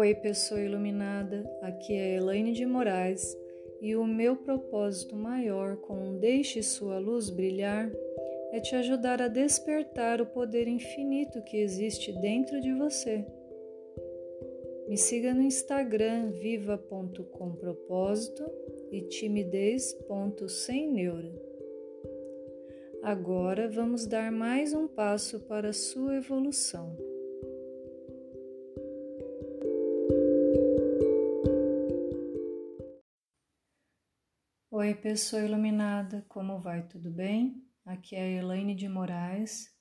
Oi, pessoa iluminada, aqui é Elaine de Moraes e o meu propósito maior com Deixe Sua Luz Brilhar é te ajudar a despertar o poder infinito que existe dentro de você. Me siga no Instagram viva.compropósito e timidez.semneura. Agora vamos dar mais um passo para a sua evolução. Oi, pessoa iluminada, como vai? Tudo bem? Aqui é a Elaine de Moraes,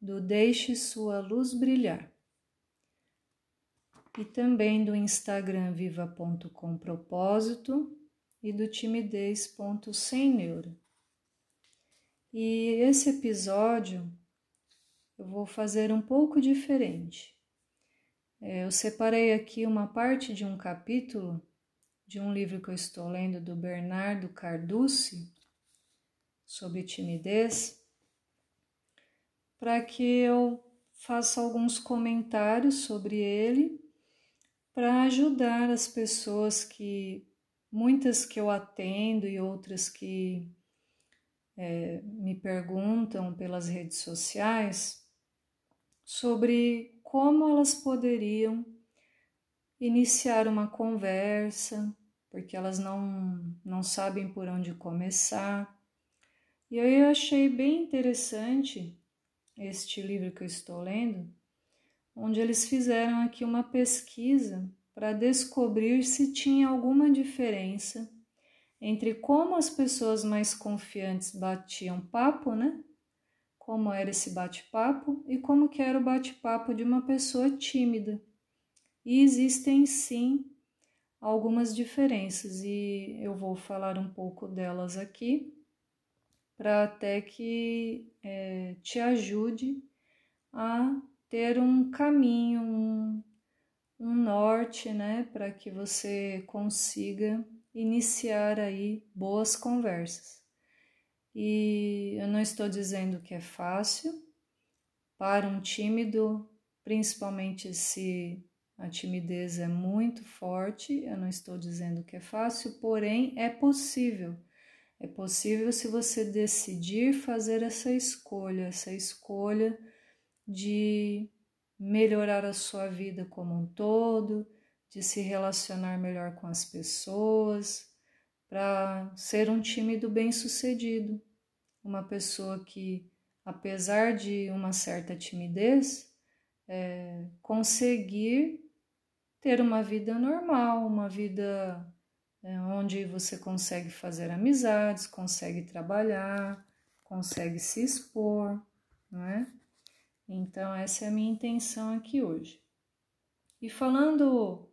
do Deixe Sua Luz Brilhar. E também do Instagram viva.compropósito e do timidez.semneura. E esse episódio eu vou fazer um pouco diferente. É, eu separei aqui uma parte de um capítulo de um livro que eu estou lendo do Bernardo Carducci sobre timidez, para que eu faça alguns comentários sobre ele para ajudar as pessoas que muitas que eu atendo e outras que é, me perguntam pelas redes sociais sobre como elas poderiam iniciar uma conversa, porque elas não, não sabem por onde começar. E aí eu achei bem interessante este livro que eu estou lendo, onde eles fizeram aqui uma pesquisa para descobrir se tinha alguma diferença entre como as pessoas mais confiantes batiam papo, né? Como era esse bate-papo e como que era o bate-papo de uma pessoa tímida. E existem sim algumas diferenças e eu vou falar um pouco delas aqui para até que é, te ajude a ter um caminho, um, um norte, né, para que você consiga iniciar aí boas conversas. E eu não estou dizendo que é fácil para um tímido, principalmente se a timidez é muito forte, eu não estou dizendo que é fácil, porém é possível. É possível se você decidir fazer essa escolha, essa escolha de melhorar a sua vida como um todo, de se relacionar melhor com as pessoas, para ser um tímido bem-sucedido, uma pessoa que, apesar de uma certa timidez, é, conseguir ter uma vida normal, uma vida é, onde você consegue fazer amizades, consegue trabalhar, consegue se expor, não é? Então, essa é a minha intenção aqui hoje. E falando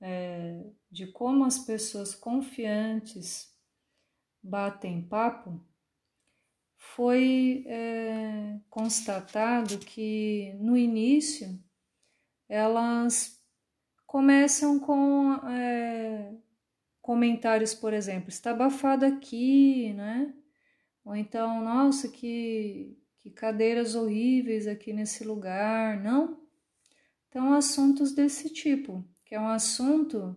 é, de como as pessoas confiantes batem papo, foi é, constatado que no início elas começam com é, comentários, por exemplo, está abafado aqui, né? Ou então, nossa, que, que cadeiras horríveis aqui nesse lugar, não? Então, assuntos desse tipo, que é um assunto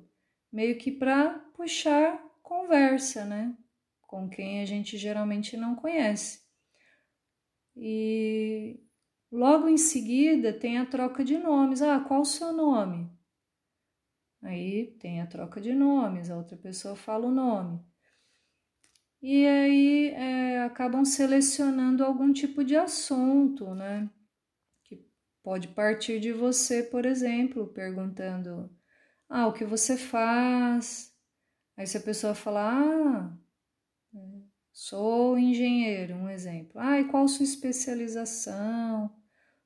meio que para puxar conversa, né? Com quem a gente geralmente não conhece. E logo em seguida tem a troca de nomes. Ah, qual o seu nome? Aí tem a troca de nomes, a outra pessoa fala o nome. E aí é, acabam selecionando algum tipo de assunto, né? Que pode partir de você, por exemplo, perguntando: Ah, o que você faz? Aí se a pessoa falar: Ah, sou engenheiro, um exemplo. Ah, e qual sua especialização?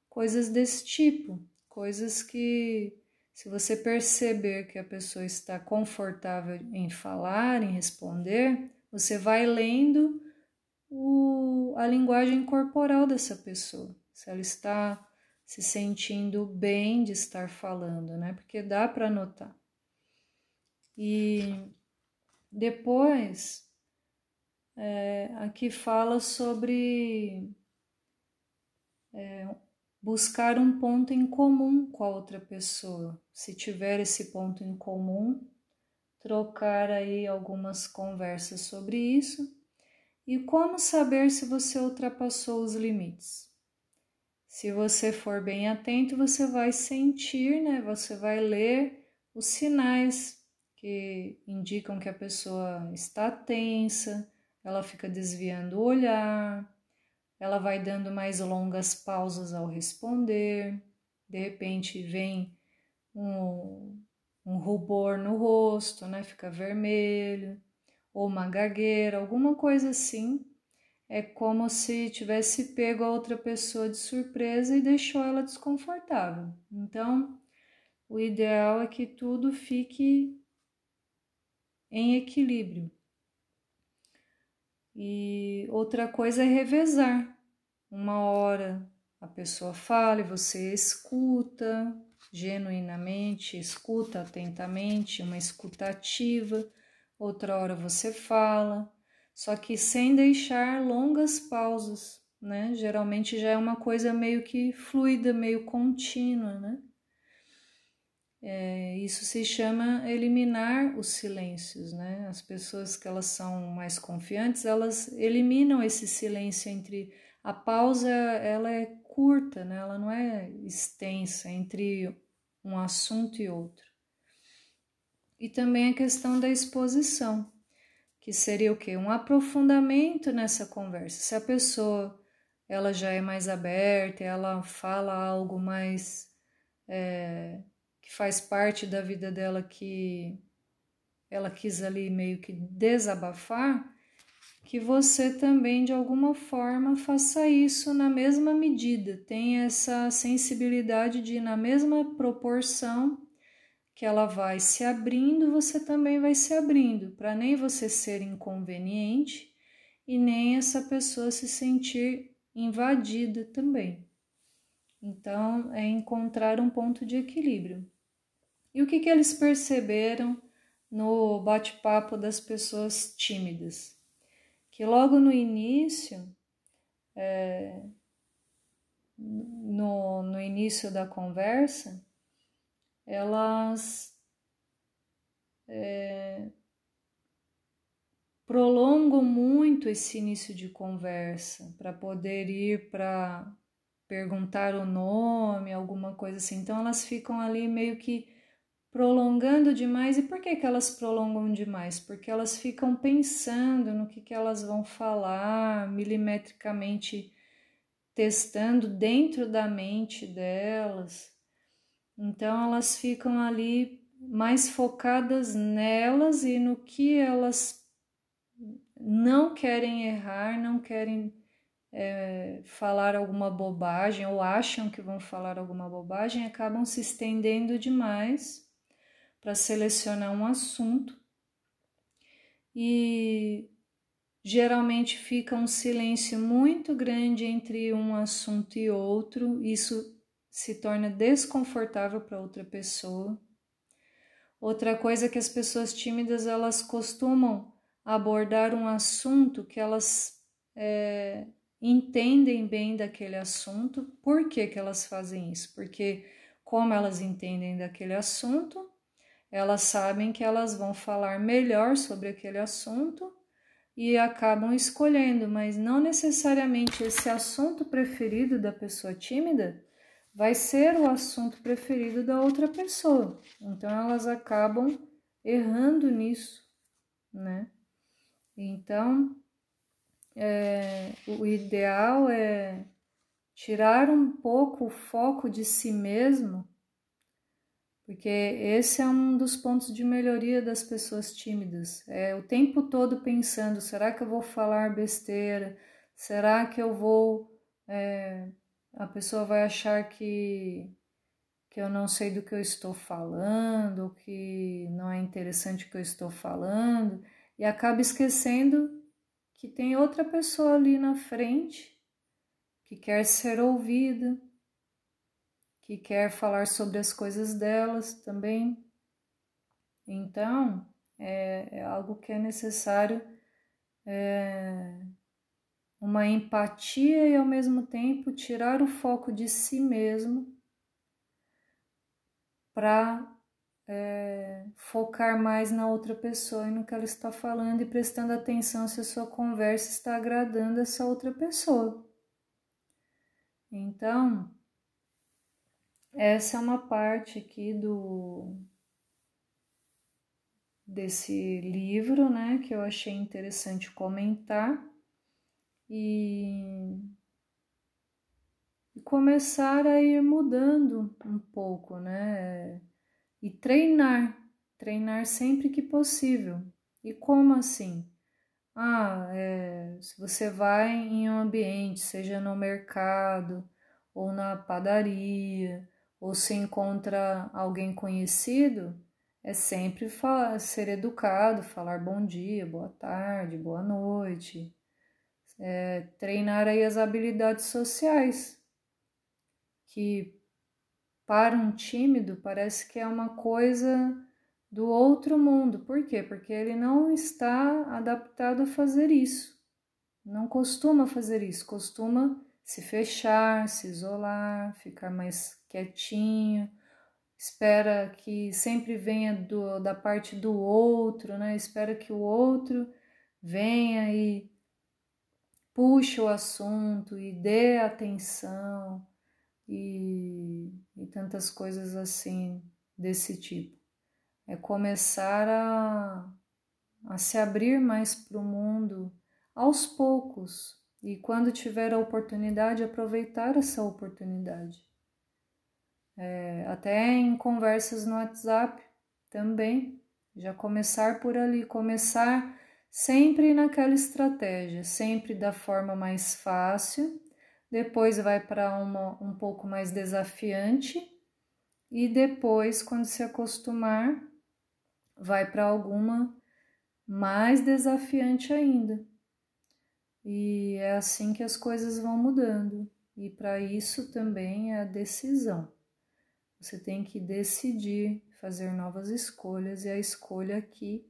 Coisas desse tipo, coisas que se você perceber que a pessoa está confortável em falar, em responder, você vai lendo o, a linguagem corporal dessa pessoa. Se ela está se sentindo bem de estar falando, né? Porque dá para notar. E depois, é, aqui fala sobre é, buscar um ponto em comum com a outra pessoa. Se tiver esse ponto em comum, trocar aí algumas conversas sobre isso. E como saber se você ultrapassou os limites? Se você for bem atento, você vai sentir, né? Você vai ler os sinais que indicam que a pessoa está tensa, ela fica desviando o olhar, ela vai dando mais longas pausas ao responder, de repente vem um, um rubor no rosto, né? Fica vermelho, ou uma gagueira, alguma coisa assim. É como se tivesse pego a outra pessoa de surpresa e deixou ela desconfortável. Então, o ideal é que tudo fique em equilíbrio. E outra coisa é revezar. Uma hora a pessoa fala e você escuta genuinamente, escuta atentamente, uma escuta ativa. Outra hora você fala, só que sem deixar longas pausas, né? Geralmente já é uma coisa meio que fluida, meio contínua, né? É, isso se chama eliminar os silêncios, né? As pessoas que elas são mais confiantes, elas eliminam esse silêncio entre a pausa, ela é curta, né? Ela não é extensa entre um assunto e outro. E também a questão da exposição, que seria o quê? Um aprofundamento nessa conversa. Se a pessoa ela já é mais aberta, ela fala algo mais é, que faz parte da vida dela que ela quis ali meio que desabafar, que você também de alguma forma faça isso na mesma medida, tenha essa sensibilidade de na mesma proporção que ela vai se abrindo, você também vai se abrindo, para nem você ser inconveniente e nem essa pessoa se sentir invadida também. Então, é encontrar um ponto de equilíbrio. E o que, que eles perceberam no bate-papo das pessoas tímidas? Que logo no início, é, no, no início da conversa, elas é, prolongam muito esse início de conversa para poder ir para perguntar o nome, alguma coisa assim. Então elas ficam ali meio que prolongando demais. E por que, que elas prolongam demais? Porque elas ficam pensando no que, que elas vão falar, milimetricamente testando dentro da mente delas. Então elas ficam ali mais focadas nelas e no que elas não querem errar, não querem é, falar alguma bobagem ou acham que vão falar alguma bobagem, acabam se estendendo demais para selecionar um assunto e geralmente fica um silêncio muito grande entre um assunto e outro, isso se torna desconfortável para outra pessoa. Outra coisa é que as pessoas tímidas elas costumam abordar um assunto que elas é, entendem bem daquele assunto. Por que, que elas fazem isso? Porque como elas entendem daquele assunto, elas sabem que elas vão falar melhor sobre aquele assunto e acabam escolhendo, mas não necessariamente esse assunto preferido da pessoa tímida vai ser o assunto preferido da outra pessoa. Então elas acabam errando nisso, né? Então é, o ideal é tirar um pouco o foco de si mesmo porque esse é um dos pontos de melhoria das pessoas tímidas. É o tempo todo pensando: será que eu vou falar besteira? Será que eu vou. É, a pessoa vai achar que, que eu não sei do que eu estou falando, que não é interessante o que eu estou falando, e acaba esquecendo que tem outra pessoa ali na frente que quer ser ouvida, que quer falar sobre as coisas delas também. Então, é, é algo que é necessário é, uma empatia e ao mesmo tempo tirar o foco de si mesmo para é, focar mais na outra pessoa e no que ela está falando e prestando atenção se a sua conversa está agradando essa outra pessoa. Então, essa é uma parte aqui do desse livro, né, que eu achei interessante comentar e, e começar a ir mudando um pouco, né, e treinar, treinar sempre que possível. E como assim? Ah, é, se você vai em um ambiente, seja no mercado ou na padaria, ou se encontra alguém conhecido, é sempre falar, ser educado, falar bom dia, boa tarde, boa noite, é, treinar aí as habilidades sociais, que para um tímido parece que é uma coisa do outro mundo. Por quê? Porque ele não está adaptado a fazer isso. Não costuma fazer isso, costuma se fechar, se isolar, ficar mais quietinho, espera que sempre venha do, da parte do outro, né? Espera que o outro venha e puxe o assunto e dê atenção e, e tantas coisas assim desse tipo. É começar a, a se abrir mais para o mundo aos poucos e quando tiver a oportunidade, aproveitar essa oportunidade é, até em conversas no WhatsApp também, já começar por ali, começar sempre naquela estratégia, sempre da forma mais fácil, depois vai para uma um pouco mais desafiante e depois, quando se acostumar, vai para alguma mais desafiante ainda. E é assim que as coisas vão mudando. E para isso também é a decisão. Você tem que decidir fazer novas escolhas e a escolha aqui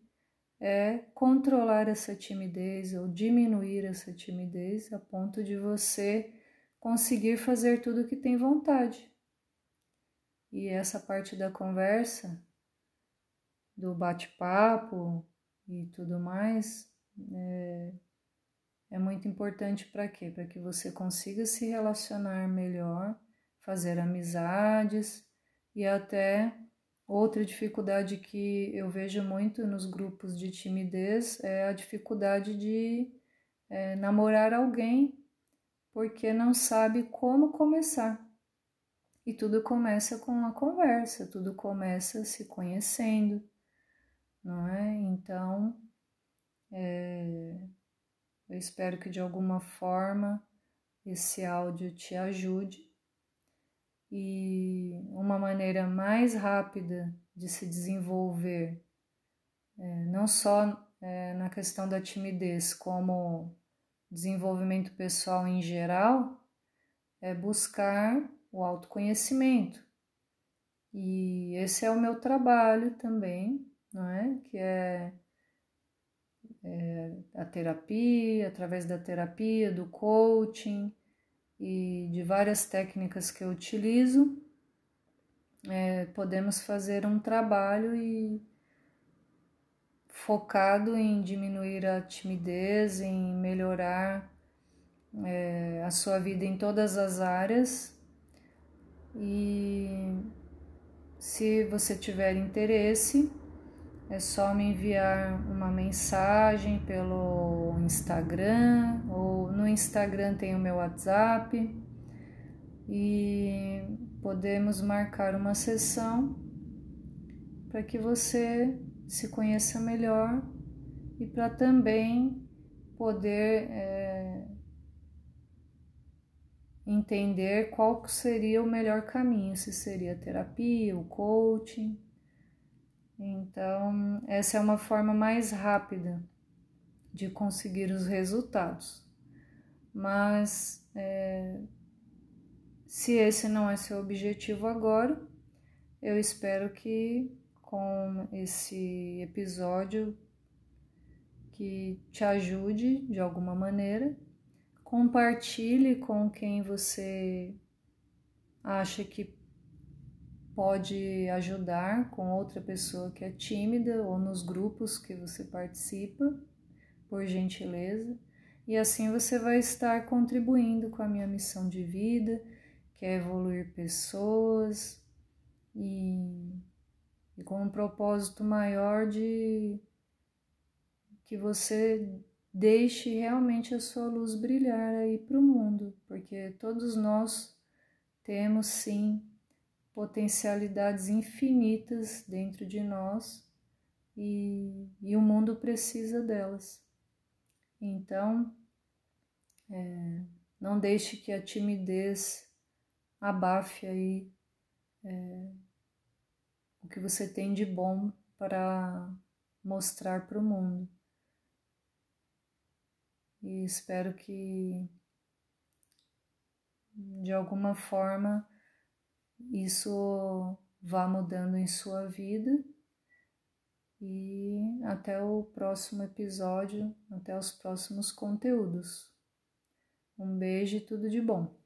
é controlar essa timidez ou diminuir essa timidez a ponto de você conseguir fazer tudo o que tem vontade. E essa parte da conversa, do bate-papo e tudo mais, é, é muito importante para quê? Para que você consiga se relacionar melhor, fazer amizades e até outra dificuldade que eu vejo muito nos grupos de timidez é a dificuldade de é, namorar alguém porque não sabe como começar. E tudo começa com uma conversa, tudo começa se conhecendo, não é? Então, é, eu espero que de alguma forma esse áudio te ajude e uma maneira mais rápida de se desenvolver, é, não só é, na questão da timidez, como desenvolvimento pessoal em geral, é buscar o autoconhecimento. E esse é o meu trabalho também, não é? Que é, é a terapia, através da terapia, do coaching, e de várias técnicas que eu utilizo, é, podemos fazer um trabalho e focado em diminuir a timidez, em melhorar é, a sua vida em todas as áreas. E se você tiver interesse, é só me enviar uma mensagem pelo Instagram ou no Instagram tem o meu WhatsApp e podemos marcar uma sessão para que você se conheça melhor e para também poder é, entender qual seria o melhor caminho, se seria terapia, o coaching então, essa é uma forma mais rápida de conseguir os resultados. Mas, é, se esse não é seu objetivo agora, eu espero que com esse episódio que te ajude de alguma maneira compartilhe com quem você acha que pode ajudar com outra pessoa que é tímida ou nos grupos que você participa, por gentileza. E assim você vai estar contribuindo com a minha missão de vida, que é evoluir pessoas e, e com um propósito maior de que você deixe realmente a sua luz brilhar aí para o mundo, porque todos nós temos sim potencialidades infinitas dentro de nós e, e o mundo precisa delas. Então, é, não deixe que a timidez abafe aí é, o que você tem de bom para mostrar para o mundo e espero que de alguma forma isso vá mudando em sua vida. E até o próximo episódio, até os próximos conteúdos. Um beijo e tudo de bom.